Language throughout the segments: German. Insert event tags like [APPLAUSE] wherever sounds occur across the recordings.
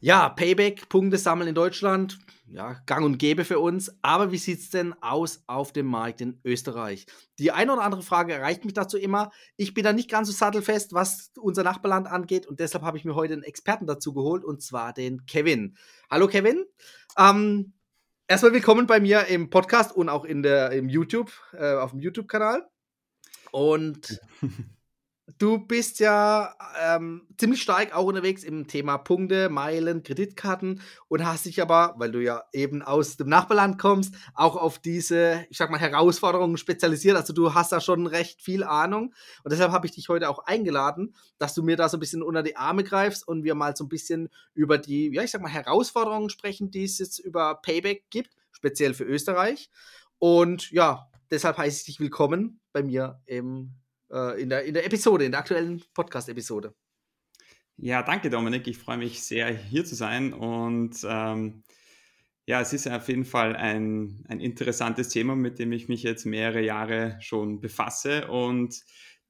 Ja, Payback, Punkte sammeln in Deutschland ja, gang und gäbe für uns. Aber wie sieht es denn aus auf dem Markt in Österreich? Die eine oder andere Frage erreicht mich dazu immer. Ich bin da nicht ganz so sattelfest, was unser Nachbarland angeht. Und deshalb habe ich mir heute einen Experten dazu geholt, und zwar den Kevin. Hallo Kevin. Ähm, erstmal willkommen bei mir im Podcast und auch in der, im YouTube, äh, auf dem YouTube-Kanal. Und [LAUGHS] Du bist ja ähm, ziemlich stark auch unterwegs im Thema Punkte, Meilen, Kreditkarten und hast dich aber, weil du ja eben aus dem Nachbarland kommst, auch auf diese, ich sag mal, Herausforderungen spezialisiert. Also du hast da schon recht viel Ahnung und deshalb habe ich dich heute auch eingeladen, dass du mir da so ein bisschen unter die Arme greifst und wir mal so ein bisschen über die, ja, ich sag mal, Herausforderungen sprechen, die es jetzt über Payback gibt, speziell für Österreich. Und ja, deshalb heiße ich dich willkommen bei mir im äh, in, der, in der Episode, in der aktuellen Podcast-Episode. Ja, danke Dominik. Ich freue mich sehr, hier zu sein. Und ähm, ja, es ist auf jeden Fall ein, ein interessantes Thema, mit dem ich mich jetzt mehrere Jahre schon befasse. Und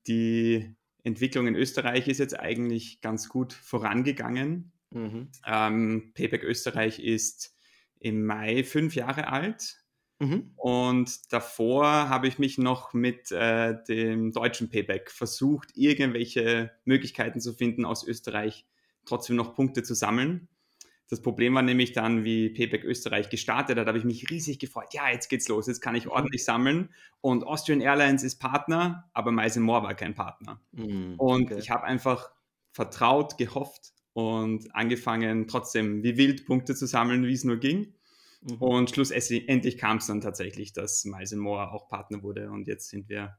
die Entwicklung in Österreich ist jetzt eigentlich ganz gut vorangegangen. Mhm. Ähm, Payback Österreich ist im Mai fünf Jahre alt Mhm. Und davor habe ich mich noch mit äh, dem deutschen Payback versucht, irgendwelche Möglichkeiten zu finden, aus Österreich trotzdem noch Punkte zu sammeln. Das Problem war nämlich dann, wie Payback Österreich gestartet hat, habe ich mich riesig gefreut. Ja, jetzt geht's los, jetzt kann ich mhm. ordentlich sammeln. Und Austrian Airlines ist Partner, aber Miles Moore war kein Partner. Mhm, und ich habe einfach vertraut, gehofft und angefangen, trotzdem wie wild Punkte zu sammeln, wie es nur ging. Mhm. Und schlussendlich kam es dann tatsächlich, dass Miles Moore auch Partner wurde. Und jetzt sind wir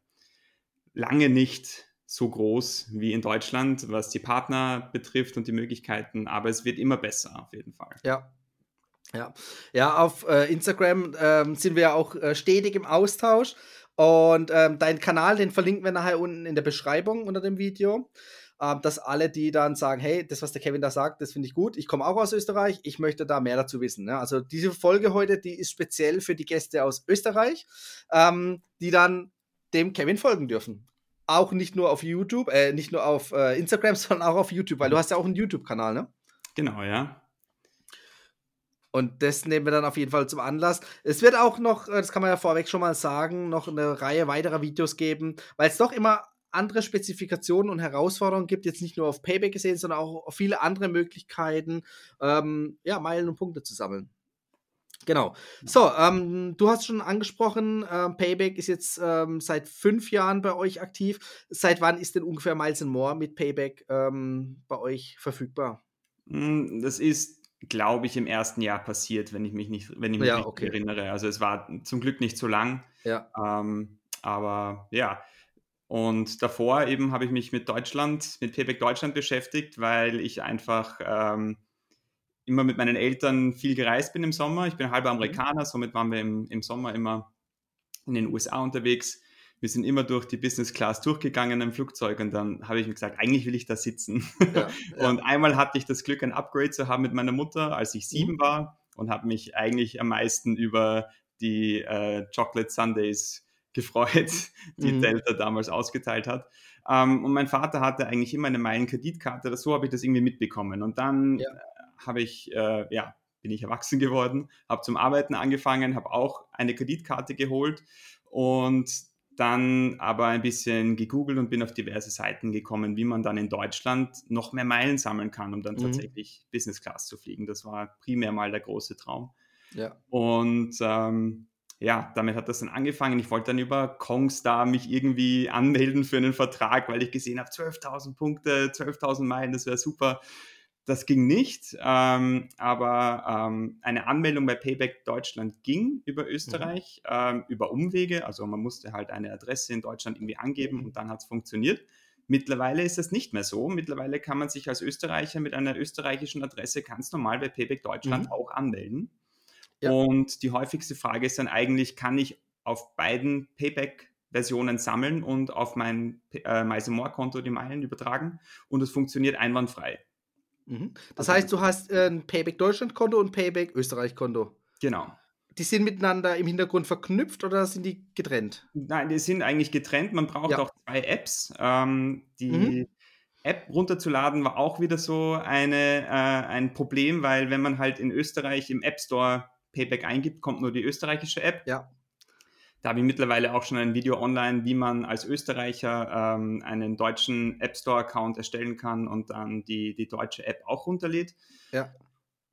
lange nicht so groß wie in Deutschland, was die Partner betrifft und die Möglichkeiten, aber es wird immer besser auf jeden Fall. Ja. Ja, ja auf äh, Instagram ähm, sind wir ja auch äh, stetig im Austausch. Und ähm, deinen Kanal, den verlinken wir nachher unten in der Beschreibung unter dem Video dass alle, die dann sagen, hey, das, was der Kevin da sagt, das finde ich gut, ich komme auch aus Österreich, ich möchte da mehr dazu wissen. Ne? Also diese Folge heute, die ist speziell für die Gäste aus Österreich, ähm, die dann dem Kevin folgen dürfen. Auch nicht nur auf YouTube, äh, nicht nur auf äh, Instagram, [LAUGHS] sondern auch auf YouTube, weil du hast ja auch einen YouTube-Kanal, ne? Genau, ja. Und das nehmen wir dann auf jeden Fall zum Anlass. Es wird auch noch, äh, das kann man ja vorweg schon mal sagen, noch eine Reihe weiterer Videos geben, weil es doch immer andere Spezifikationen und Herausforderungen gibt, jetzt nicht nur auf Payback gesehen, sondern auch auf viele andere Möglichkeiten, ähm, ja, Meilen und Punkte zu sammeln. Genau. So, ähm, du hast schon angesprochen, äh, Payback ist jetzt ähm, seit fünf Jahren bei euch aktiv. Seit wann ist denn ungefähr Miles More mit Payback ähm, bei euch verfügbar? Hm, das ist, glaube ich, im ersten Jahr passiert, wenn ich mich nicht, wenn ich mich ja, okay. erinnere. Also es war zum Glück nicht so lang. Ja. Ähm, aber ja, und davor eben habe ich mich mit Deutschland, mit Payback Deutschland beschäftigt, weil ich einfach ähm, immer mit meinen Eltern viel gereist bin im Sommer. Ich bin halber mhm. Amerikaner, somit waren wir im, im Sommer immer in den USA unterwegs. Wir sind immer durch die Business Class durchgegangen im Flugzeug und dann habe ich mir gesagt, eigentlich will ich da sitzen. Ja, ja. [LAUGHS] Und einmal hatte ich das Glück, ein Upgrade zu haben mit meiner Mutter, als ich sieben mhm. war und habe mich eigentlich am meisten über die äh, Chocolate Sundays gefreut, [LAUGHS] die mhm. Delta damals ausgeteilt hat. Ähm, und mein Vater hatte eigentlich immer eine Meilenkreditkarte, so habe ich das irgendwie mitbekommen. Und dann ja. Äh, habe ich, äh, ja, bin ich erwachsen geworden, habe zum Arbeiten angefangen, habe auch eine Kreditkarte geholt und dann aber ein bisschen gegoogelt und bin auf diverse Seiten gekommen, wie man dann in Deutschland noch mehr Meilen sammeln kann, um dann mhm. tatsächlich Business Class zu fliegen. Das war primär mal der große Traum. Ja. Und ähm, ja, damit hat das dann angefangen. Ich wollte dann über Kongstar mich irgendwie anmelden für einen Vertrag, weil ich gesehen habe, 12.000 Punkte, 12.000 Meilen, das wäre super. Das ging nicht, ähm, aber ähm, eine Anmeldung bei Payback Deutschland ging über Österreich, mhm. ähm, über Umwege. Also man musste halt eine Adresse in Deutschland irgendwie angeben mhm. und dann hat es funktioniert. Mittlerweile ist das nicht mehr so. Mittlerweile kann man sich als Österreicher mit einer österreichischen Adresse ganz normal bei Payback Deutschland mhm. auch anmelden. Ja. Und die häufigste Frage ist dann eigentlich, kann ich auf beiden Payback Versionen sammeln und auf mein äh, MySemore-Konto die Meilen übertragen und es funktioniert einwandfrei. Mhm. Das also, heißt, du hast äh, ein Payback Deutschland-Konto und Payback Österreich-Konto. Genau. Die sind miteinander im Hintergrund verknüpft oder sind die getrennt? Nein, die sind eigentlich getrennt. Man braucht ja. auch zwei Apps. Ähm, die mhm. App runterzuladen war auch wieder so eine, äh, ein Problem, weil wenn man halt in Österreich im App Store Payback eingibt, kommt nur die österreichische App. Ja. Da habe ich mittlerweile auch schon ein Video online, wie man als Österreicher ähm, einen deutschen App Store-Account erstellen kann und dann die, die deutsche App auch runterlädt. Ja.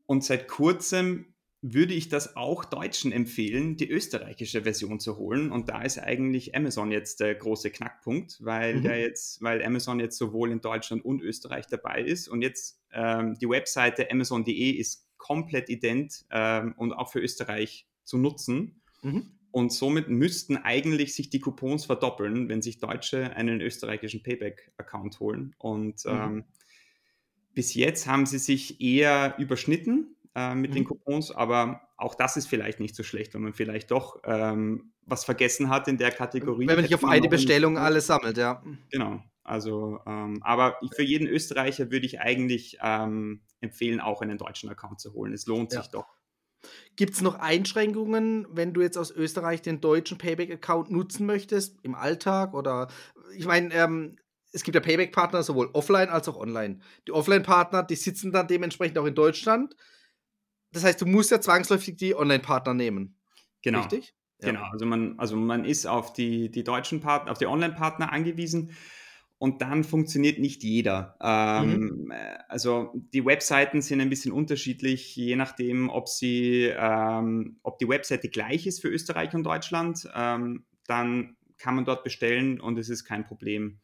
Und seit kurzem würde ich das auch Deutschen empfehlen, die österreichische Version zu holen. Und da ist eigentlich Amazon jetzt der große Knackpunkt, weil mhm. der jetzt, weil Amazon jetzt sowohl in Deutschland und Österreich dabei ist. Und jetzt ähm, die Webseite amazon.de ist komplett ident ähm, und auch für Österreich zu nutzen. Mhm. Und somit müssten eigentlich sich die Coupons verdoppeln, wenn sich Deutsche einen österreichischen Payback-Account holen. Und mhm. ähm, bis jetzt haben sie sich eher überschnitten äh, mit mhm. den Coupons, aber auch das ist vielleicht nicht so schlecht, wenn man vielleicht doch ähm, was vergessen hat in der Kategorie. Wenn man nicht auf eine Bestellung alles sammelt, ja. Genau. Also, ähm, aber für jeden Österreicher würde ich eigentlich ähm, empfehlen, auch einen deutschen Account zu holen. Es lohnt ja. sich doch. Gibt es noch Einschränkungen, wenn du jetzt aus Österreich den deutschen Payback-Account nutzen möchtest, im Alltag? Oder ich meine, ähm, es gibt ja Payback-Partner sowohl offline als auch online. Die Offline-Partner, die sitzen dann dementsprechend auch in Deutschland. Das heißt, du musst ja zwangsläufig die Online-Partner nehmen. Genau. Richtig? Genau. Also man, also man ist auf die, die deutschen Partner, auf die Online-Partner angewiesen und dann funktioniert nicht jeder. Ähm, mhm. Äh, also die Webseiten sind ein bisschen unterschiedlich, je nachdem, ob sie, ähm, ob die Webseite gleich ist für Österreich und Deutschland, ähm, dann kann man dort bestellen und es ist kein Problem.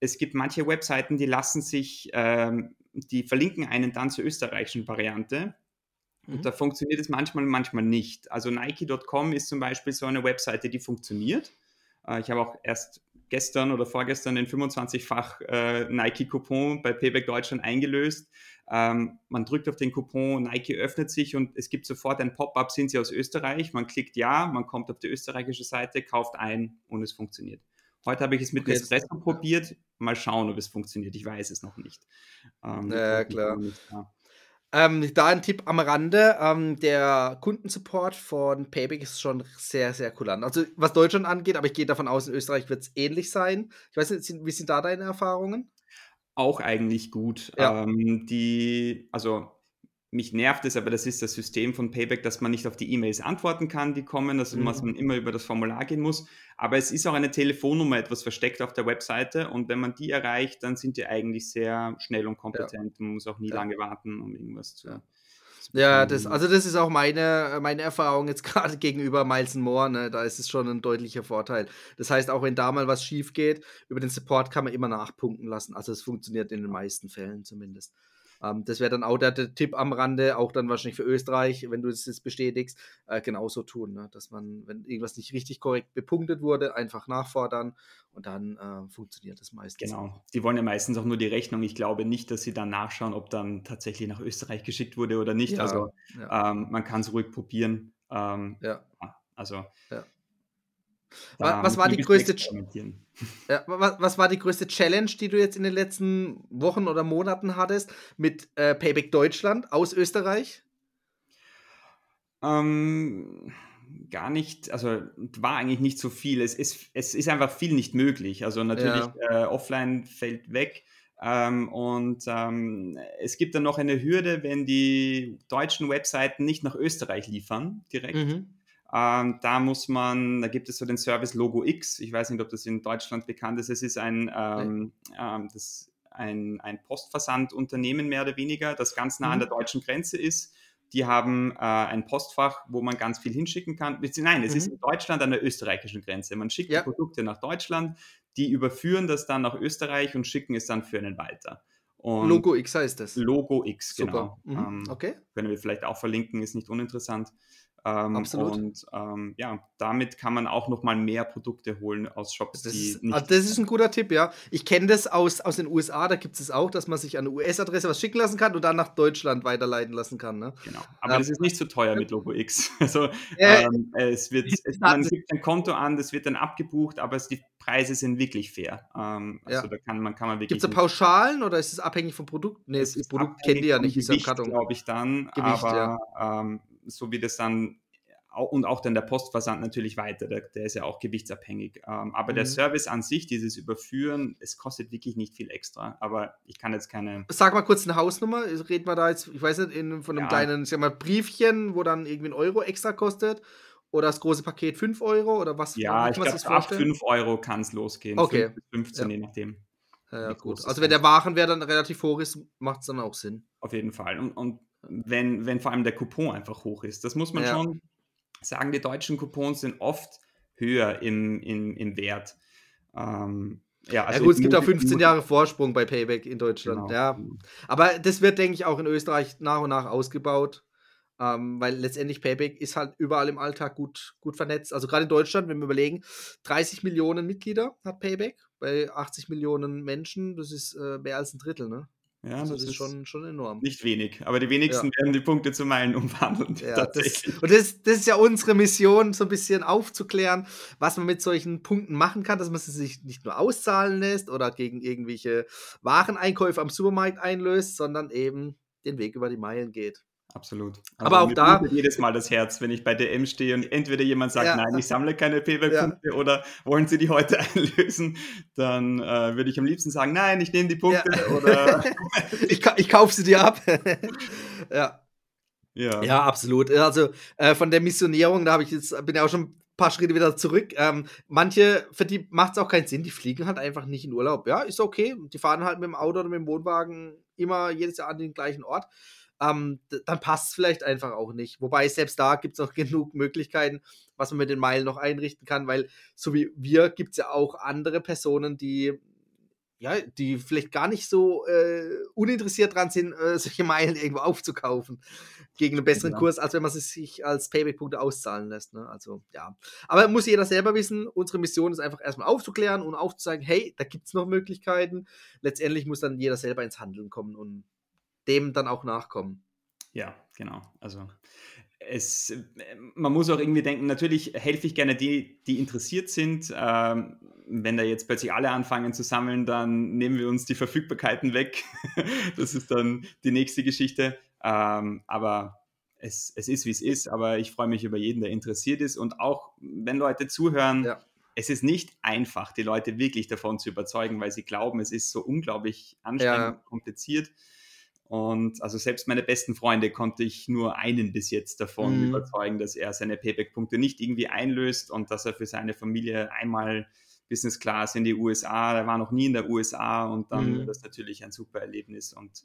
Es gibt manche Webseiten, die lassen sich, ähm, die verlinken einen dann zur österreichischen Variante. Und mhm. da funktioniert es manchmal, manchmal nicht. Also Nike.com ist zum Beispiel so eine Webseite, die funktioniert. Äh, ich habe auch erst gestern oder vorgestern den 25-fach äh, Nike-Coupon bei Payback Deutschland eingelöst. Ähm, man drückt auf den Coupon, Nike öffnet sich und es gibt sofort ein Pop-up, sind Sie aus Österreich? Man klickt ja, man kommt auf die österreichische Seite, kauft ein und es funktioniert. Heute habe ich es mit okay, Nespresso probiert. Mal schauen, ob es funktioniert. Ich weiß es noch nicht. Ähm, ja, klar. Nicht, ja. Ähm, da ein Tipp am Rande: ähm, Der Kundensupport von Payback ist schon sehr, sehr kulant. Also, was Deutschland angeht, aber ich gehe davon aus, in Österreich wird es ähnlich sein. Ich weiß nicht, wie sind da deine Erfahrungen? Auch eigentlich gut. Ja. Ähm, die, also mich nervt es, aber das ist das System von Payback, dass man nicht auf die E-Mails antworten kann, die kommen, dass mhm. man immer über das Formular gehen muss. Aber es ist auch eine Telefonnummer etwas versteckt auf der Webseite und wenn man die erreicht, dann sind die eigentlich sehr schnell und kompetent. Ja. Man muss auch nie ja. lange warten, um irgendwas zu. Ja. Ja, das, also das ist auch meine, meine Erfahrung jetzt [LAUGHS] gerade gegenüber Miles Moore. Ne? Da ist es schon ein deutlicher Vorteil. Das heißt, auch wenn da mal was schief geht, über den Support kann man immer nachpunkten lassen. Also es funktioniert in den meisten Fällen zumindest. Ähm, das wäre dann auch der, der, Tipp am Rande, auch dann wahrscheinlich für Österreich, wenn du es jetzt bestätigst, äh, genauso tun. Ne? Dass man, wenn irgendwas nicht richtig korrekt bepunktet wurde, einfach nachfordern und dann äh, funktioniert das meistens. Genau. Die wollen ja meistens auch nur die Rechnung. Ich glaube nicht, dass sie dann nachschauen, ob dann tatsächlich nach Österreich geschickt wurde oder nicht. Ja, also ja. Ähm, man kann es ruhig probieren. Ähm, ja. Also ja. Was, was war die größte ja, was, was, war die größte Challenge, die du jetzt in den letzten Wochen oder Monaten hattest mit äh, Payback Deutschland aus Österreich? Ähm, gar nicht, also war eigentlich nicht so viel. Es ist, es ist einfach viel nicht möglich. Also natürlich ja. äh, offline fällt weg. Ähm, und ähm, es gibt dann noch eine Hürde, wenn die deutschen Webseiten nicht nach Österreich liefern direkt. Mhm ähm, da muss man, da gibt es so den Service Logo X. Ich weiß nicht, ob das in Deutschland bekannt ist. Es ist ein, ähm, ähm, das, ein, ein Postversandunternehmen mehr oder weniger, das ganz nah mhm. an der deutschen Grenze ist. Die haben äh, ein Postfach, wo man ganz viel hinschicken kann. Nein, es mhm. ist in Deutschland an der österreichischen Grenze. Man schickt ja. die Produkte nach Deutschland, die überführen das dann nach Österreich und schicken es dann für einen weiter. Und Logo X heißt das. Logo X, Super. genau. Mhm. Ähm, okay. Können wir vielleicht auch verlinken, ist nicht uninteressant. Ähm, Absolut. Und ähm, ja, damit kann man auch noch mal mehr Produkte holen aus Shops, das die ist, nicht. Also das ist ein guter Tipp, ja. Ich kenne das aus, aus den USA, da gibt es auch, dass man sich an eine US-Adresse was schicken lassen kann und dann nach Deutschland weiterleiten lassen kann. Ne? Genau. Aber ähm, das ist nicht so teuer mit Logo X. [LAUGHS] Also äh, es wird, es, man gibt ein Konto an, das wird dann abgebucht, aber es, die Preise sind wirklich fair. Ähm, also ja. da kann man, kann man wirklich. Gibt es Pauschalen oder ist es abhängig vom Produkt? Nee, das Produkt kennt ihr ja nicht, ist glaube ich dann. Gewicht, aber ja. So wie das dann und auch dann der Postversand natürlich weiter, der, der ist ja auch gewichtsabhängig. Ähm, aber mhm. der Service an sich, dieses Überführen, es kostet wirklich nicht viel extra. Aber ich kann jetzt keine. Sag mal kurz eine Hausnummer. Reden wir da jetzt, ich weiß nicht, in, von einem ja. kleinen, sag mal, Briefchen, wo dann irgendwie ein Euro extra kostet? Oder das große Paket 5 Euro? Oder was? Ja, ich glaube, ab 5 Euro kann es losgehen. Okay. 5 bis 15, ja. je nachdem. Ja, gut. Also, wenn der Warenwert dann relativ hoch ist, macht es dann auch Sinn. Auf jeden Fall. Und, und wenn, wenn vor allem der Coupon einfach hoch ist. Das muss man ja. schon sagen, die deutschen Coupons sind oft höher im, im, im Wert. Ähm, ja, also ja, gut, es gibt auch 15 Jahre Vorsprung bei Payback in Deutschland. Genau. Ja. Aber das wird, denke ich, auch in Österreich nach und nach ausgebaut. Ähm, weil letztendlich Payback ist halt überall im Alltag gut, gut vernetzt. Also gerade in Deutschland, wenn wir überlegen, 30 Millionen Mitglieder hat Payback bei 80 Millionen Menschen, das ist äh, mehr als ein Drittel, ne? Ja, also das, das ist schon, schon enorm. Nicht wenig, aber die wenigsten ja. werden die Punkte zu Meilen umwandeln. Ja, [LAUGHS] das, und das, das ist ja unsere Mission, so ein bisschen aufzuklären, was man mit solchen Punkten machen kann, dass man sie sich nicht nur auszahlen lässt oder gegen irgendwelche Wareneinkäufe am Supermarkt einlöst, sondern eben den Weg über die Meilen geht. Absolut. Also aber auch da. jedes Mal das Herz, wenn ich bei DM stehe und entweder jemand sagt, ja. nein, ich sammle keine Payback-Punkte ja. oder wollen Sie die heute [LAUGHS] einlösen, dann äh, würde ich am liebsten sagen, nein, ich nehme die Punkte ja. [LAUGHS] oder. ich, ich kaufe sie dir ab. [LAUGHS] ja. Ja. ja, absolut. Also äh, von der Missionierung, da habe ich jetzt, bin ja auch schon ein paar Schritte wieder zurück. Ähm, manche, für die macht es auch keinen Sinn, die fliegen halt einfach nicht in Urlaub. Ja, ist okay. Die fahren halt mit dem Auto oder mit dem Wohnwagen immer jedes Jahr an den gleichen Ort ähm, dann passt es vielleicht einfach auch nicht. Wobei selbst da gibt es noch [LAUGHS] genug Möglichkeiten, was man mit den Meilen noch einrichten kann, weil so wie wir gibt es ja auch andere Personen, die ja, die vielleicht gar nicht so äh, uninteressiert dran sind, äh, [LAUGHS] solche Meilen irgendwo aufzukaufen gegen einen besseren ja. Kurs, als wenn man sie sich als Payback-Punkte auszahlen lässt. Ne? Also ja. Aber muss jeder selber wissen, unsere Mission ist einfach erstmal aufzuklären und aufzuzeigen, hey, da gibt es noch Möglichkeiten. Letztendlich muss dann jeder selber ins Handeln kommen und dem dann auch nachkommen. Ja, genau. Also es, man muss auch irgendwie denken, natürlich helfe ich gerne die, die interessiert sind. Ähm, wenn da jetzt plötzlich alle anfangen zu sammeln, dann nehmen wir uns die Verfügbarkeiten weg. [LAUGHS] das ist dann die nächste Geschichte. Ähm, aber es, es ist, wie es ist. Aber ich freue mich über jeden, der interessiert ist. Und auch wenn Leute zuhören, ja. es ist nicht einfach, die Leute wirklich davon zu überzeugen, weil sie glauben, es ist so unglaublich anstrengend ja. und kompliziert. Und also selbst meine besten Freunde konnte ich nur einen bis jetzt davon mhm. überzeugen, dass er seine Payback-Punkte nicht irgendwie einlöst und dass er für seine Familie einmal Business Class in die USA, er war noch nie in der USA und dann mhm. das natürlich ein super Erlebnis und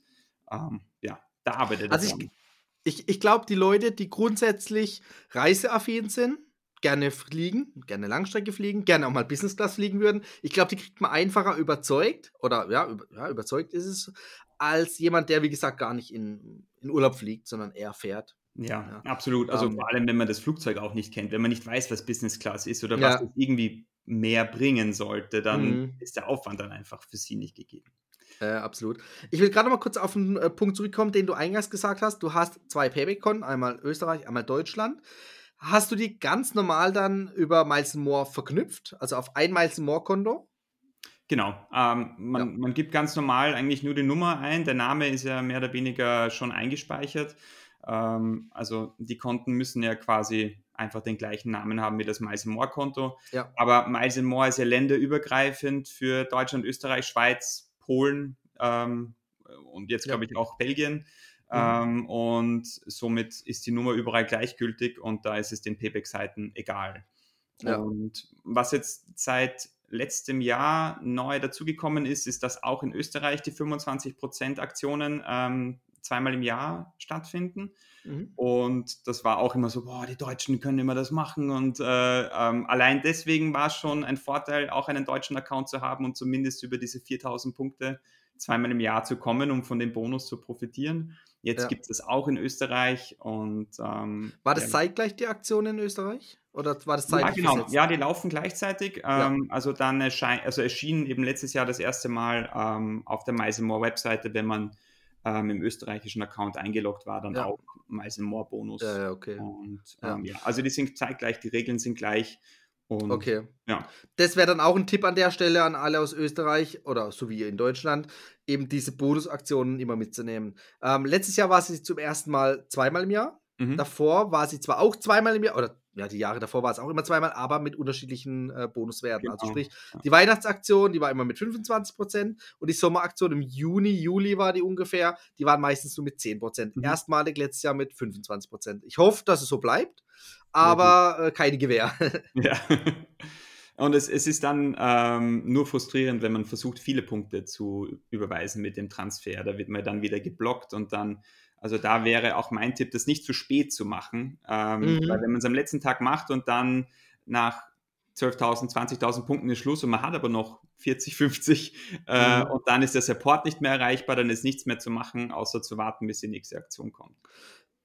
ähm, ja, da arbeitet er. Also ich, ich, ich glaube, die Leute, die grundsätzlich reiseaffin sind, gerne fliegen, gerne Langstrecke fliegen, gerne auch mal Business Class fliegen würden. Ich glaube, die kriegt man einfacher überzeugt oder ja, über, ja, überzeugt ist es, als jemand, der, wie gesagt, gar nicht in, in Urlaub fliegt, sondern eher fährt. Ja, ja. absolut. Also um, ähm, vor allem, wenn man das Flugzeug auch nicht kennt, wenn man nicht weiß, was Business Class ist oder ja. was es irgendwie mehr bringen sollte, dann mhm. ist der Aufwand dann einfach für sie nicht gegeben. Äh, absolut. Ich will gerade mal kurz auf einen äh, Punkt zurückkommen, den du eingangs gesagt hast. Du hast zwei Payback-Konten, einmal Österreich, einmal Deutschland. Hast du die ganz normal dann über Miles More verknüpft, also auf ein Miles More-Konto? Genau. Ähm, man, ja. man, gibt ganz normal eigentlich nur die Nummer ein. Der Name ist ja mehr oder weniger schon eingespeichert. Ähm, also die Konten müssen ja quasi einfach den gleichen Namen haben wie das Miles More Konto. Ja. Aber Miles More ist ja länderübergreifend für Deutschland, Österreich, Schweiz, Polen ähm, und jetzt glaube ich auch Belgien. Mhm. Ähm, und somit ist die Nummer überall gleichgültig und da ist es den Payback-Seiten egal. Ja. Und was jetzt seit letztem Jahr neu dazugekommen ist, ist, dass auch in Österreich die 25% Aktionen ähm, zweimal im Jahr stattfinden. Mhm. Und das war auch immer so, boah, die Deutschen können immer das machen. Und äh, ähm, allein deswegen war es schon ein Vorteil, auch einen deutschen Account zu haben und zumindest über diese 4000 Punkte zweimal im Jahr zu kommen, um von dem Bonus zu profitieren. Jetzt ja. gibt es auch in Österreich und ähm, war das ja, zeitgleich die Aktion in Österreich oder war das zeitgleich? Ja, genau. Ja, die laufen gleichzeitig. Ja. Ähm, also dann erscheint, also erschien eben letztes Jahr das erste Mal ähm, auf der Meisemore Webseite, wenn man ähm, im österreichischen Account eingeloggt war, dann auch Meisemore Bonus. Ja, ja, okay. Und, ja. Ähm, also die sind zeitgleich, die Regeln sind gleich. Und, okay. Ja. Das wäre dann auch ein Tipp an der Stelle an alle aus Österreich oder so wie in Deutschland, eben diese Bonusaktionen immer mitzunehmen. Ähm, letztes Jahr war sie zum ersten Mal zweimal im Jahr. Mhm. Davor war sie zwar auch zweimal im Jahr, oder ja, die Jahre davor war es auch immer zweimal, aber mit unterschiedlichen äh, Bonuswerten. Also genau. Also sprich, die Weihnachtsaktion, die war immer mit 25% und die Sommeraktion im Juni, Juli war die ungefähr, die waren meistens nur mit 10%. Mhm. Erstmalig letztes Jahr mit 25%. Ich hoffe, dass es so bleibt aber äh, keine Gewähr. [LAUGHS] ja. [LAUGHS] Und es, es ist dann ähm, nur frustrierend, wenn man versucht, viele Punkte zu überweisen mit dem Transfer. Da wird man dann wieder geblockt und dann, also da wäre auch mein Tipp, das nicht zu spät zu machen. Ähm, mhm. Weil wenn man es am letzten Tag macht und dann nach 12.000, 20.000 Punkten ist Schluss und man hat aber noch 40, 50 äh, mhm. und dann ist der Support nicht mehr erreichbar, dann ist nichts mehr zu machen, außer zu warten, bis die nächste Aktion kommt.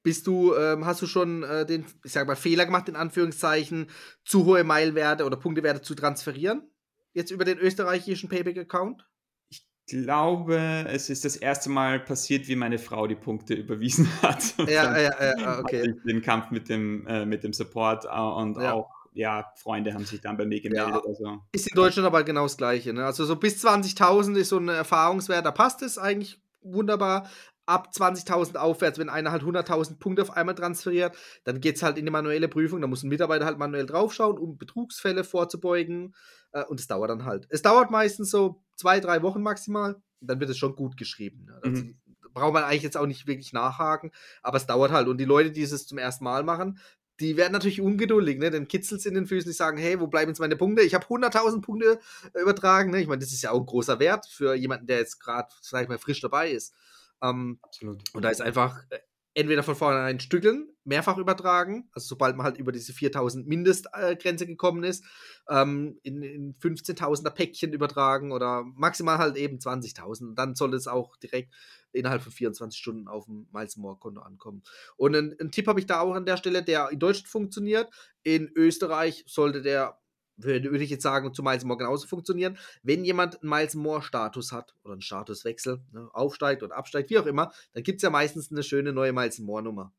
Bist du, ähm, hast du schon äh, den, ich sag mal, Fehler gemacht, in Anführungszeichen, zu hohe Meilwerte oder Punktewerte zu transferieren? Jetzt über den österreichischen Payback-Account? Ich glaube, es ist das erste Mal passiert, wie meine Frau die Punkte überwiesen [LAUGHS] hat. Ja, ja, ja, okay. Den Kampf mit dem, äh, mit dem Support äh, und ja. auch ja, Freunde haben sich dann bei mir gemeldet. Ja, also. Ist in Deutschland aber genau das Gleiche. Ne? Also so bis 20.000 ist so ein Erfahrungswert, da passt es eigentlich wunderbar ab 20.000 aufwärts, wenn einer halt 100.000 Punkte auf einmal transferiert, dann geht es halt in die manuelle Prüfung. Da muss ein Mitarbeiter halt manuell draufschauen, um Betrugsfälle vorzubeugen. Äh, und es dauert dann halt. Es dauert meistens so zwei, drei Wochen maximal. Dann wird es schon gut geschrieben. Ne? Also, mhm. Braucht man eigentlich jetzt auch nicht wirklich nachhaken, aber es dauert halt. Und die Leute, die es zum ersten Mal machen, die werden natürlich ungeduldig, ne? Dann kitzelt in den Füßen, die sagen, hey, wo bleiben jetzt meine Punkte? Ich habe 100.000 Punkte übertragen, ne? Ich meine, das ist ja auch ein großer Wert für jemanden, der jetzt gerade, sag ich mal, frisch dabei ist. Ähm, Absolut. Und da ist einfach äh, entweder von vornherein stückeln, mehrfach übertragen, also sobald man halt über diese 4000 Mindestgrenze gekommen ist, ähm, in, in 15.000er Päckchen übertragen oder maximal halt eben 20.000. Dann soll es auch direkt innerhalb von 24 Stunden auf dem Miles More Konto ankommen. Und einen, einen Tipp habe ich da auch an der Stelle, der in Deutschland funktioniert. In Österreich sollte der würde, würde ich jetzt sagen, zu Miles More genauso funktionieren. Wenn jemand einen Miles More Status hat oder einen Statuswechsel, ne, aufsteigt oder absteigt, wie auch immer, dann gibt es ja meistens eine schöne neue Miles More Nummer.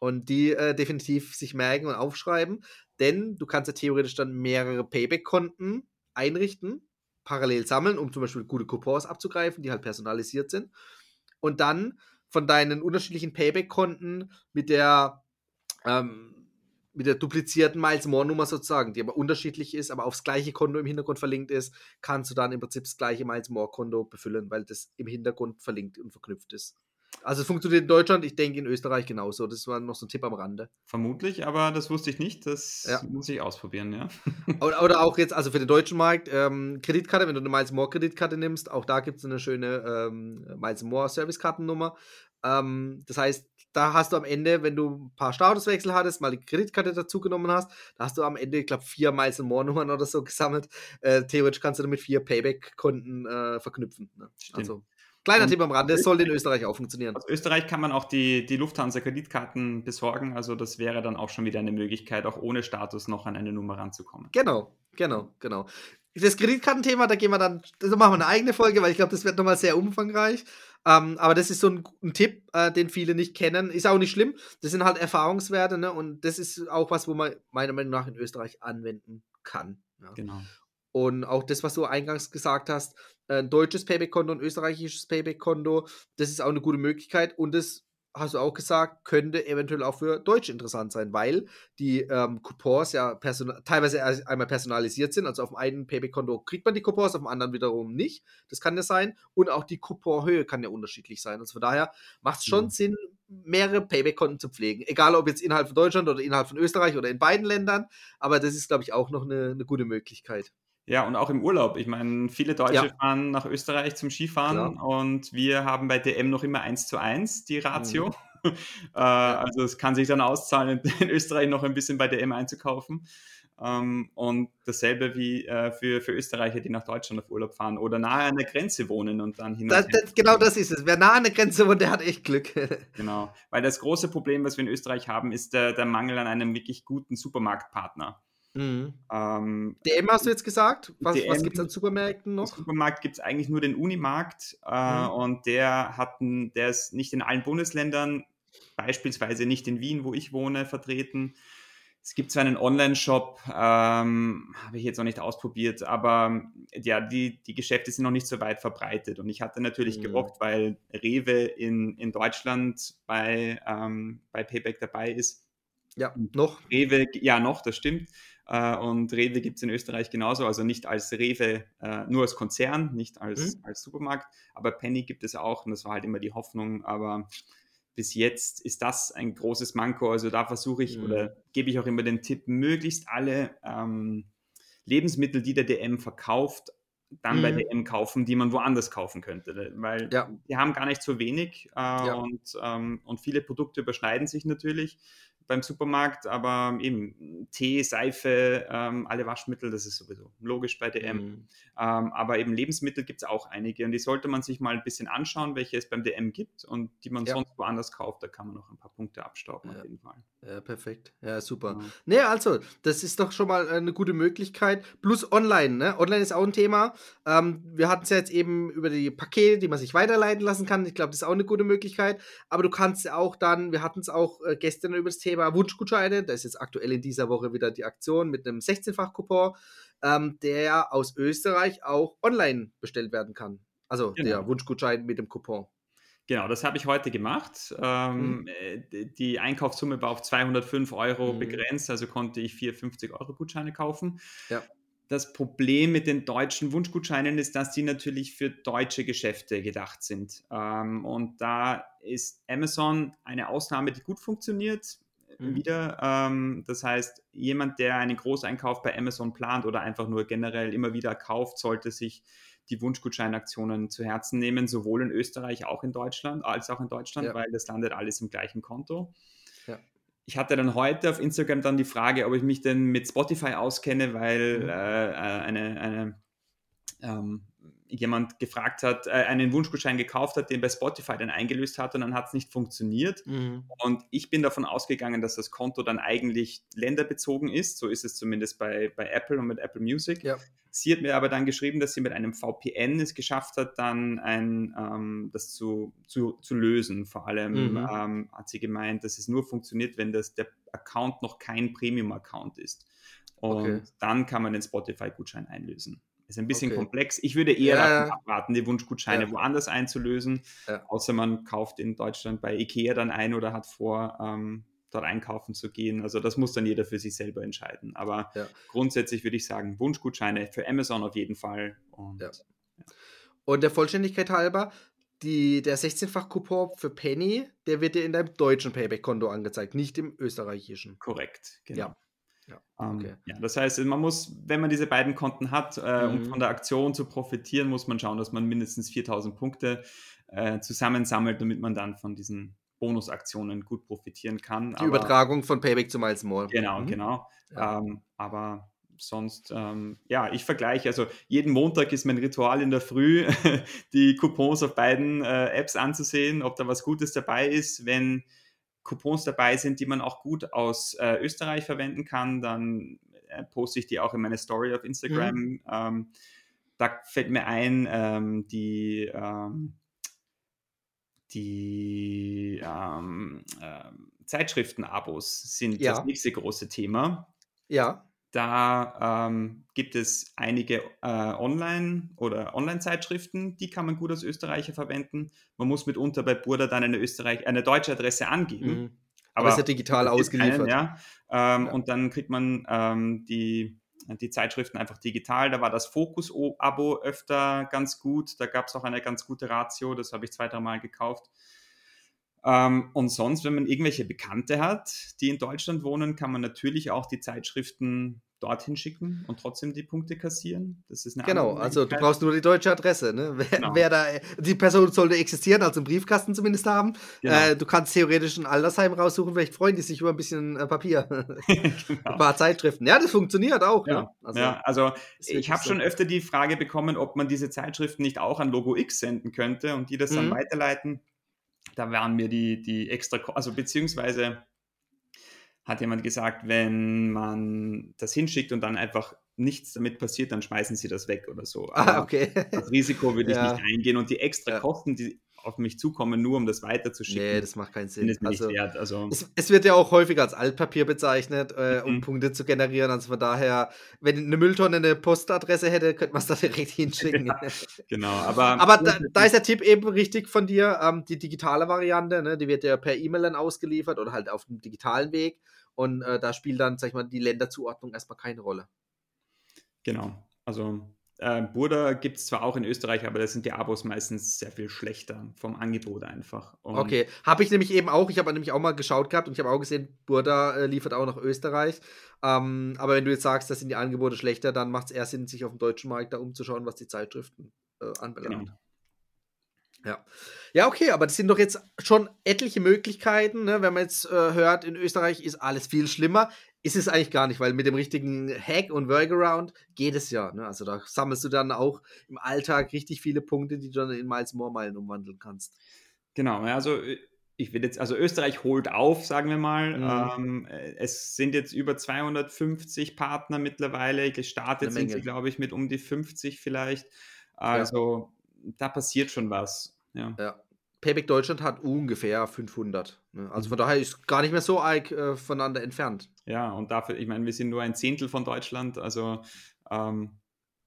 Und die äh, definitiv sich merken und aufschreiben, denn du kannst ja theoretisch dann mehrere Payback-Konten einrichten, parallel sammeln, um zum Beispiel gute Coupons abzugreifen, die halt personalisiert sind. Und dann von deinen unterschiedlichen Payback-Konten mit der ähm, mit der duplizierten Miles More Nummer sozusagen, die aber unterschiedlich ist, aber aufs gleiche Konto im Hintergrund verlinkt ist, kannst du dann im Prinzip das gleiche Miles More Konto befüllen, weil das im Hintergrund verlinkt und verknüpft ist. Also es funktioniert in Deutschland, ich denke in Österreich genauso. Das war noch so ein Tipp am Rande. Vermutlich, aber das wusste ich nicht. Das ja. muss ich ausprobieren, ja. [LAUGHS] Oder, oder, auch jetzt, also für den deutschen Markt, ähm, Kreditkarte, wenn du eine Miles More Kreditkarte nimmst, auch da gibt es eine schöne ähm, Miles More Servicekartennummer. Ähm, das heißt, da hast du am Ende, wenn du ein paar Statuswechsel hattest, mal die Kreditkarte dazugenommen hast, da hast du am Ende, ich glaube, vier Miles More Nummern [LAUGHS] oder so gesammelt. Äh, theoretisch kannst du damit vier Payback-Konten äh, verknüpfen. Ne? Also, kleiner Tipp am Rande, das soll in Österreich auch funktionieren. Aus Österreich kann man auch die, die Lufthansa-Kreditkarten besorgen, also das wäre dann auch schon wieder eine Möglichkeit, auch ohne Status noch an eine Nummer ranzukommen. Genau, genau, genau. Das Kreditkartenthema, da gehen wir dann, da machen wir eine eigene Folge, weil ich glaube, das wird nochmal sehr umfangreich. Ähm, aber das ist so ein, ein Tipp, äh, den viele nicht kennen. Ist auch nicht schlimm. Das sind halt Erfahrungswerte, ne? Und das ist auch was, wo man meiner Meinung nach in Österreich anwenden kann. Ja. Genau. Und auch das, was du eingangs gesagt hast, ein deutsches Payback-Konto und ein österreichisches Payback-Konto, das ist auch eine gute Möglichkeit. Und das hast du auch gesagt, könnte eventuell auch für Deutsche interessant sein, weil die ähm, Coupons ja teilweise einmal personalisiert sind. Also auf dem einen Payback-Konto kriegt man die Coupons, auf dem anderen wiederum nicht. Das kann ja sein. Und auch die Couponhöhe kann ja unterschiedlich sein. Also von daher macht es schon ja. Sinn, mehrere Payback-Konten zu pflegen. Egal ob jetzt innerhalb von Deutschland oder innerhalb von Österreich oder in beiden Ländern. Aber das ist, glaube ich, auch noch eine, eine gute Möglichkeit. Ja, und auch im Urlaub. Ich meine, viele Deutsche ja. fahren nach Österreich zum Skifahren Klar. und wir haben bei DM noch immer 1 zu 1 die Ratio. Mhm. [LAUGHS] äh, also es kann sich dann auszahlen, in Österreich noch ein bisschen bei DM einzukaufen. Ähm, und dasselbe wie äh, für, für Österreicher, die nach Deutschland auf Urlaub fahren oder nahe an der Grenze wohnen und dann hin. Das, das, genau das ist es. Wer nahe an der Grenze wohnt, der hat echt Glück. [LAUGHS] genau. Weil das große Problem, was wir in Österreich haben, ist der, der Mangel an einem wirklich guten Supermarktpartner. Mhm. Ähm, DM hast du jetzt gesagt? Was, was gibt es an Supermärkten noch? Supermarkt gibt es eigentlich nur den Unimarkt äh, mhm. und der, hat ein, der ist nicht in allen Bundesländern, beispielsweise nicht in Wien, wo ich wohne, vertreten. Es gibt zwar einen Online-Shop, ähm, habe ich jetzt noch nicht ausprobiert, aber ja, die, die Geschäfte sind noch nicht so weit verbreitet. Und ich hatte natürlich mhm. gehofft, weil Rewe in, in Deutschland bei, ähm, bei Payback dabei ist. Ja, noch. Rewe, ja, noch, das stimmt. Äh, und Rewe gibt es in Österreich genauso, also nicht als Rewe, äh, nur als Konzern, nicht als, mhm. als Supermarkt, aber Penny gibt es auch und das war halt immer die Hoffnung, aber bis jetzt ist das ein großes Manko. Also da versuche ich mhm. oder gebe ich auch immer den Tipp, möglichst alle ähm, Lebensmittel, die der DM verkauft, dann mhm. bei DM kaufen, die man woanders kaufen könnte. Weil ja. die haben gar nicht so wenig äh, ja. und, ähm, und viele Produkte überschneiden sich natürlich beim Supermarkt, aber eben Tee, Seife, ähm, alle Waschmittel, das ist sowieso logisch bei DM. Mhm. Ähm, aber eben Lebensmittel gibt es auch einige und die sollte man sich mal ein bisschen anschauen, welche es beim DM gibt und die man ja. sonst woanders kauft. Da kann man noch ein paar Punkte abstauben ja. auf jeden Fall. Ja, perfekt. Ja, super. Ja. Nee, also, das ist doch schon mal eine gute Möglichkeit. Plus online, ne? Online ist auch ein Thema. Ähm, wir hatten es ja jetzt eben über die Pakete, die man sich weiterleiten lassen kann. Ich glaube, das ist auch eine gute Möglichkeit. Aber du kannst ja auch dann, wir hatten es auch äh, gestern über das Thema, Thema Wunschgutscheine. Da ist jetzt aktuell in dieser Woche wieder die Aktion mit einem 16-fach-Coupon, ähm, der aus Österreich auch online bestellt werden kann. Also genau. der Wunschgutschein mit dem Coupon. Genau, das habe ich heute gemacht. Ähm, mhm. Äh, die Einkaufssumme war auf 205 Euro mhm. begrenzt, also konnte ich 450 Euro Gutscheine kaufen. Ja. Das Problem mit den deutschen Wunschgutscheinen ist, dass die natürlich für deutsche Geschäfte gedacht sind. Ähm, und da ist Amazon eine Ausnahme, die gut funktioniert mhm. wieder. Ähm, das heißt, jemand, der einen Großeinkauf bei Amazon plant oder einfach nur generell immer wieder kauft, sollte sich die Wunschgutscheinaktionen zu Herzen nehmen, sowohl in Österreich auch in Deutschland, als auch in Deutschland, ja. weil das landet alles im gleichen Konto. Ja. Ich hatte dann heute auf Instagram dann die Frage, ob ich mich denn mit Spotify auskenne, weil mhm. äh, äh eine, eine ähm, jemand gefragt hat, äh, einen Wunschgutschein gekauft hat, den bei Spotify dann eingelöst hat und dann hat es nicht funktioniert. Mhm. Und ich bin davon ausgegangen, dass das Konto dann eigentlich länderbezogen ist. So ist es zumindest bei, bei Apple und mit Apple Music. Ja. Sie hat mir aber dann geschrieben, dass sie mit einem VPN es geschafft hat, dann ein, ähm, das zu, zu, zu lösen. Vor allem mhm. ähm, hat sie gemeint, dass es nur funktioniert, wenn das, der Account noch kein Premium-Account ist. Und okay. dann kann man den Spotify-Gutschein einlösen. Ist ein bisschen okay. komplex. Ich würde eher ja, abraten, die Wunschgutscheine ja. woanders einzulösen, ja. außer man kauft in Deutschland bei Ikea dann ein oder hat vor, ähm, dort einkaufen zu gehen. Also das muss dann jeder für sich selber entscheiden. Aber grundsätzlich würde ich sagen, Wunschgutscheine für Amazon auf jeden Fall. Und, Und der Vollständigkeit halber, die, der 16-fach-Coupon für Penny, der wird dir in deinem deutschen Payback-Konto angezeigt, nicht im österreichischen. Korrekt, genau. Ja. Ähm, okay. ja, das heißt, man muss, wenn man diese beiden Konten hat, äh, mhm. um von der Aktion zu profitieren, muss man schauen, dass man mindestens 4000 Punkte äh, zusammensammelt, damit man dann von diesen Bonusaktionen gut profitieren kann. Die aber, Übertragung von Payback zu Miles More. Genau, mhm. genau. Ja. Ähm, aber sonst, ähm, ja, ich vergleiche, also jeden Montag ist mein Ritual in der Früh, [LAUGHS] die Coupons auf beiden äh, Apps anzusehen, ob da was Gutes dabei ist. Wenn Coupons dabei sind, die man auch gut aus äh, Österreich verwenden kann, dann äh, poste ich die auch in meine Story auf Instagram. Mhm. Ähm, da fällt mir ein, ähm, die, ähm, die ähm, äh, Zeitschriften-Abos sind ja. das nächste große Thema. Ja. Da ähm, gibt es einige äh, Online- oder Online-Zeitschriften, die kann man gut als Österreicher verwenden. Man muss mitunter bei Burda dann eine, Österreich eine deutsche Adresse angeben. Mhm. Aber, es ist ja digital ausgeliefert. Keinen, ja. Ähm, ja. Und dann kriegt man ähm, die, die Zeitschriften einfach digital. Da war das Fokus-Abo öfter ganz gut. Da gab es auch eine ganz gute Ratio. Das habe ich zwei, drei Mal gekauft. Ähm, und sonst, wenn man irgendwelche Bekannte hat, die in Deutschland wohnen, kann man natürlich auch die Zeitschriften dorthin schicken und trotzdem die Punkte kassieren. Das ist eine Genau, also du brauchst nur die deutsche Adresse. Ne? Wer, genau. wer da, die Person sollte existieren, also einen Briefkasten zumindest haben. Genau. Äh, du kannst theoretisch ein Altersheim raussuchen, vielleicht freuen die sich über ein bisschen äh, Papier. [LAUGHS] genau. Ein paar Zeitschriften. Ja, das funktioniert auch. Ja, ne? also, ja, also ich habe so. schon öfter die Frage bekommen, ob man diese Zeitschriften nicht auch an Logo X senden könnte und die das dann mhm. weiterleiten. Da waren mir die, die extra, also beziehungsweise hat jemand gesagt, wenn man das hinschickt und dann einfach nichts damit passiert, dann schmeißen sie das weg oder so. ah, okay. Das Risiko würde ich ja. nicht eingehen und die extra ja. Kosten, die auf mich zukommen, nur um das weiterzuschicken. Nee, das macht keinen Sinn. Es, also, wert. Also, es, es, wird ja auch häufig als Altpapier bezeichnet, äh, um mhm. Punkte zu generieren. Also von daher, wenn eine Mülltonne eine Postadresse hätte, könnte man es da direkt [LAUGHS] hinschicken. Ja, genau, aber. aber da, da, ist der Tipp eben richtig von dir. Ähm, die digitale Variante, ne, die wird ja per E-Mail dann ausgeliefert oder halt auf dem digitalen Weg. Und äh, da spielt dann, sag ich mal, die Länderzuordnung erstmal keine Rolle. Genau. Also äh, Burda gibt es zwar auch in Österreich, aber da sind die Abos meistens sehr viel schlechter vom Angebot einfach. Und okay, habe ich nämlich eben auch. Ich habe nämlich auch mal geschaut gehabt und ich habe auch gesehen, Burda äh, liefert auch nach Österreich. Ähm, aber wenn du jetzt sagst, das sind die Angebote schlechter, dann macht es eher Sinn, sich auf dem deutschen Markt da umzuschauen, was die Zeitschriften äh, anbelangt. Genau. Ja. Ja, okay, aber das sind doch jetzt schon etliche Möglichkeiten. Ne? Wenn man jetzt äh, hört, in Österreich ist alles viel schlimmer ist es eigentlich gar nicht, weil mit dem richtigen Hack und Workaround geht es ja. Ne? Also da sammelst du dann auch im Alltag richtig viele Punkte, die du dann in Miles More Meilen umwandeln kannst. Genau, also äh, ich will jetzt, also Österreich holt auf, sagen wir mal. Mhm. Ähm, äh, es sind jetzt über 250 Partner mittlerweile. Gestartet sind sie, glaube ich, mit um die 50 vielleicht. Also ja. da passiert schon was. Ja. ja. Payback Deutschland hat ungefähr 500. Ne? Also von daher ist gar nicht mehr so arg äh, voneinander entfernt. Ja, und dafür, ich meine, wir sind nur ein Zehntel von Deutschland, also ähm,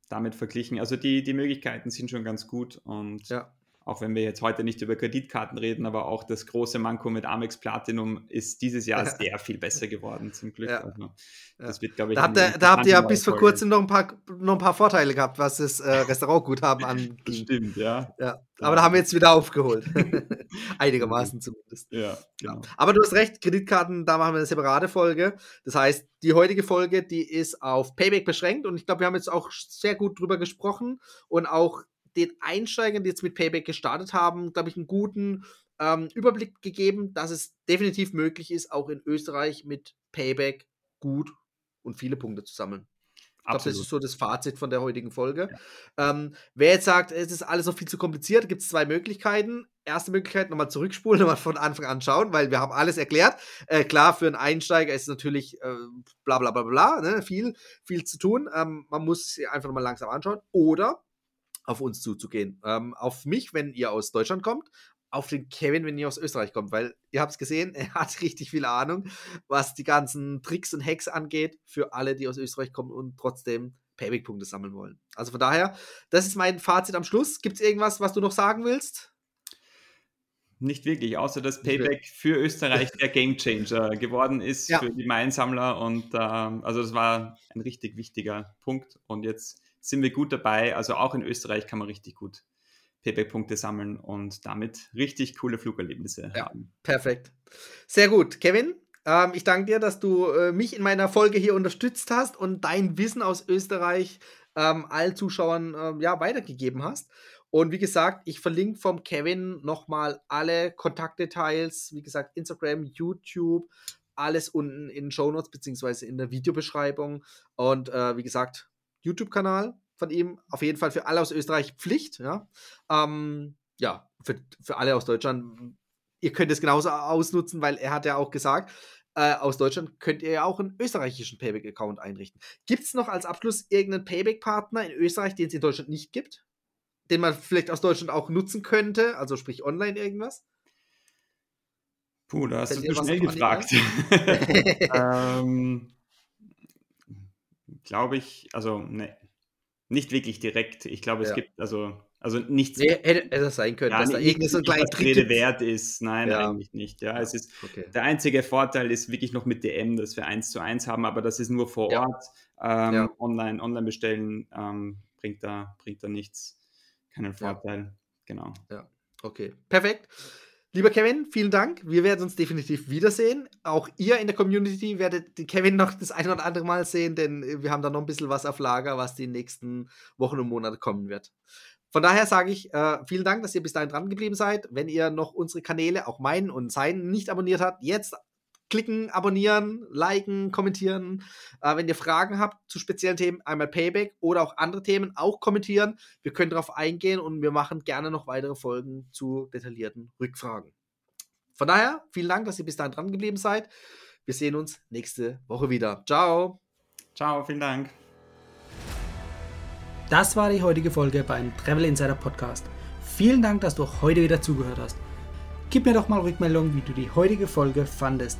damit verglichen. Also die, die Möglichkeiten sind schon ganz gut und ja auch wenn wir jetzt heute nicht über Kreditkarten reden, aber auch das große Manko mit Amex Platinum ist dieses Jahr ja. sehr viel besser geworden, zum Glück. Ja. Also, das wird, glaube ich, da habt, ihr, da habt ihr ja bis vor kurzem noch ein paar, noch ein paar Vorteile gehabt, was das äh, Restaurantguthaben [LAUGHS] angeht. Stimmt, ja. ja. Aber da haben wir jetzt wieder aufgeholt. [LAUGHS] Einigermaßen zumindest. Ja, genau. Aber du hast recht, Kreditkarten, da machen wir eine separate Folge. Das heißt, die heutige Folge, die ist auf Payback beschränkt und ich glaube, wir haben jetzt auch sehr gut drüber gesprochen und auch den Einsteigern, die jetzt mit Payback gestartet haben, glaube ich, einen guten ähm, Überblick gegeben, dass es definitiv möglich ist, auch in Österreich mit Payback gut und viele Punkte zu sammeln. Ich glaube, das ist so das Fazit von der heutigen Folge. Ja. Ähm, wer jetzt sagt, es ist alles noch viel zu kompliziert, gibt es zwei Möglichkeiten. Erste Möglichkeit, nochmal zurückspulen, [LAUGHS] nochmal von Anfang an schauen, weil wir haben alles erklärt. Äh, klar, für einen Einsteiger ist natürlich äh, bla bla bla bla, ne? viel, viel zu tun. Ähm, man muss sich einfach nochmal langsam anschauen. Oder auf uns zuzugehen. Ähm, auf mich, wenn ihr aus Deutschland kommt, auf den Kevin, wenn ihr aus Österreich kommt, weil ihr habt es gesehen, [LAUGHS] er hat richtig viel Ahnung, was die ganzen Tricks und Hacks angeht, für alle, die aus Österreich kommen und trotzdem Payback-Punkte sammeln wollen. Also von daher, das ist mein Fazit am Schluss. Gibt es irgendwas, was du noch sagen willst? Nicht wirklich, außer dass Payback für Österreich [LAUGHS] der Gamechanger geworden ist ja. für die Meilensammler und äh, also das war ein richtig wichtiger Punkt und jetzt sind wir gut dabei. Also auch in Österreich kann man richtig gut Payback-Punkte sammeln und damit richtig coole Flugerlebnisse ja, haben. Perfekt. Sehr gut. Kevin, ähm, ich danke dir, dass du äh, mich in meiner Folge hier unterstützt hast und dein Wissen aus Österreich ähm, allen Zuschauern ähm, ja, weitergegeben hast. Und wie gesagt, ich verlinke vom Kevin nochmal alle Kontaktdetails, wie gesagt, Instagram, YouTube, alles unten in den Show Notes beziehungsweise in der Videobeschreibung. Und äh, wie gesagt, YouTube-Kanal von ihm. Auf jeden Fall für alle aus Österreich Pflicht. Ja, ähm, ja für, für alle aus Deutschland. Ihr könnt es genauso ausnutzen, weil er hat ja auch gesagt, äh, aus Deutschland könnt ihr ja auch einen österreichischen Payback-Account einrichten. Gibt es noch als Abschluss irgendeinen Payback-Partner in Österreich, den es in Deutschland nicht gibt? Den man vielleicht aus Deutschland auch nutzen könnte, also sprich online irgendwas? Puh, da hast Fällt du schnell gefragt. [LAUGHS] [LAUGHS] ähm, glaube ich, also ne, nicht wirklich direkt. Ich glaube, es ja. gibt also also nichts. Nee, hätte es sein können, ja, dass da irgendwie so ein kleiner Rede wert ist. Nein, ja. eigentlich nicht. Ja, es ist okay. der einzige Vorteil ist wirklich noch mit DM, dass wir eins zu eins haben, aber das ist nur vor Ort. Ähm, online, online bestellen ähm, bringt da bringt da nichts, keinen Vorteil. Genau. Ja, okay, perfekt. Lieber Kevin, vielen Dank. Wir werden uns definitiv wiedersehen. Auch ihr in der Community werdet Kevin noch das ein oder andere Mal sehen, denn wir haben da noch ein bisschen was auf Lager, was die nächsten Wochen und Monate kommen wird. Von daher sage ich äh, vielen Dank, dass ihr bis dahin dran geblieben seid. Wenn ihr noch unsere Kanäle, auch meinen und seinen, nicht abonniert habt, jetzt klicken, abonnieren, liken, kommentieren. Äh, wenn ihr Fragen habt zu speziellen Themen, einmal Payback oder auch andere Themen, auch kommentieren. Wir können darauf eingehen und wir machen gerne noch weitere Folgen zu detaillierten Rückfragen. Von daher, vielen Dank, dass ihr bis dahin dran geblieben seid. Wir sehen uns nächste Woche wieder. Ciao. Ciao, vielen Dank. Das war die heutige Folge beim Travel Insider Podcast. Vielen Dank, dass du heute wieder zugehört hast. Gib mir doch mal Rückmeldung, wie du die heutige Folge fandest.